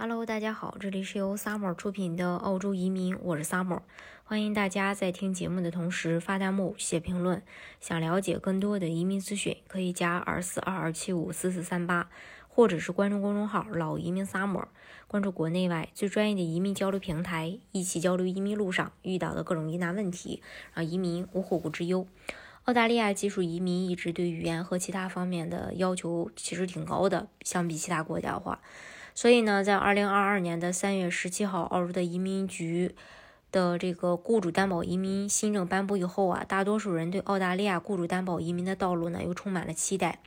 Hello，大家好，这里是由 Summer 出品的澳洲移民，我是 Summer，欢迎大家在听节目的同时发弹幕、写评论。想了解更多的移民资讯，可以加二四二二七五四四三八，或者是关注公众号“老移民 Summer”，关注国内外最专业的移民交流平台，一起交流移民路上遇到的各种疑难问题，让移民无后顾之忧。澳大利亚技术移民一直对语言和其他方面的要求其实挺高的，相比其他国家的话。所以呢，在二零二二年的三月十七号，澳洲的移民局的这个雇主担保移民新政颁布以后啊，大多数人对澳大利亚雇主担保移民的道路呢又充满了期待。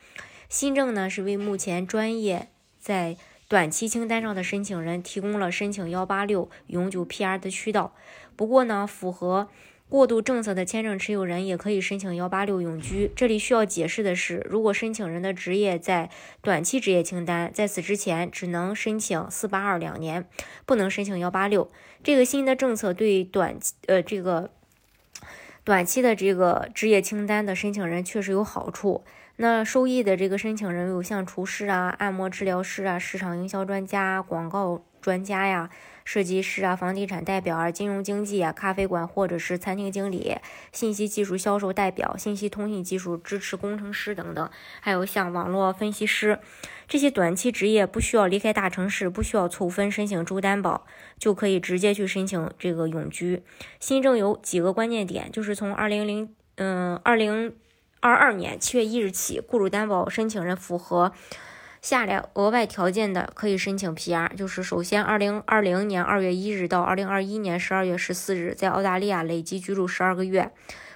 新政呢是为目前专业在短期清单上的申请人提供了申请幺八六永久 PR 的渠道。不过呢，符合过渡政策的签证持有人也可以申请幺八六永居。这里需要解释的是，如果申请人的职业在短期职业清单，在此之前只能申请四八二两年，不能申请幺八六。这个新的政策对短呃这个短期的这个职业清单的申请人确实有好处。那受益的这个申请人有像厨师啊、按摩治疗师啊、市场营销专家、广告专家呀。设计师啊，房地产代表啊，金融经济啊，咖啡馆或者是餐厅经理，信息技术销售代表，信息通信技术支持工程师等等，还有像网络分析师，这些短期职业不需要离开大城市，不需要凑分申请州担保，就可以直接去申请这个永居。新政有几个关键点，就是从二零零嗯二零二二年七月一日起，雇主担保申请人符合。下列额外条件的可以申请 PR，就是首先，二零二零年二月一日到二零二一年十二月十四日，在澳大利亚累计居住十二个月，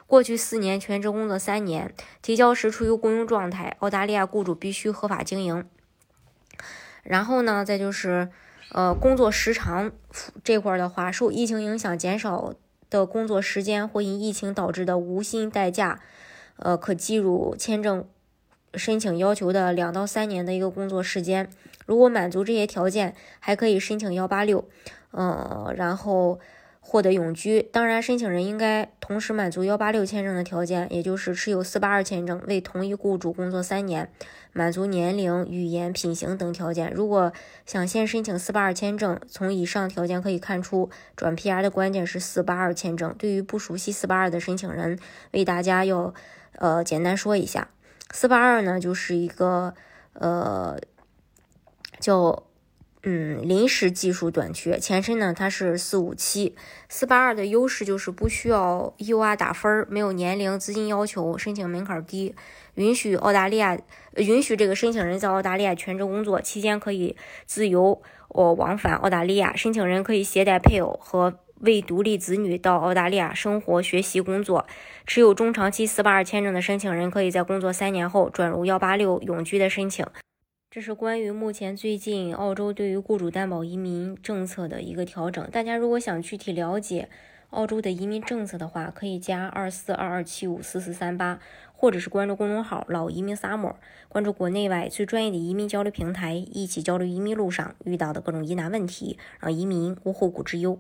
过去四年全职工作三年，提交时处于雇佣状态，澳大利亚雇主必须合法经营。然后呢，再就是，呃，工作时长这块的话，受疫情影响减少的工作时间或因疫情导致的无薪代假，呃，可计入签证。申请要求的两到三年的一个工作时间，如果满足这些条件，还可以申请幺八六，呃，然后获得永居。当然，申请人应该同时满足幺八六签证的条件，也就是持有四八二签证，为同一雇主工作三年，满足年龄、语言、品行等条件。如果想先申请四八二签证，从以上条件可以看出，转 PR 的关键是四八二签证。对于不熟悉四八二的申请人，为大家要呃简单说一下。四八二呢，就是一个呃叫嗯临时技术短缺，前身呢它是四五七。四八二的优势就是不需要 UR 打分，没有年龄、资金要求，申请门槛低，允许澳大利亚允许这个申请人在澳大利亚全职工作期间可以自由哦往返澳大利亚，申请人可以携带配偶和。为独立子女到澳大利亚生活、学习、工作，持有中长期四八二签证的申请人，可以在工作三年后转入幺八六永居的申请。这是关于目前最近澳洲对于雇主担保移民政策的一个调整。大家如果想具体了解澳洲的移民政策的话，可以加二四二二七五四四三八，或者是关注公众号“老移民 summer”，关注国内外最专业的移民交流平台，一起交流移民路上遇到的各种疑难问题，让移民无后顾之忧。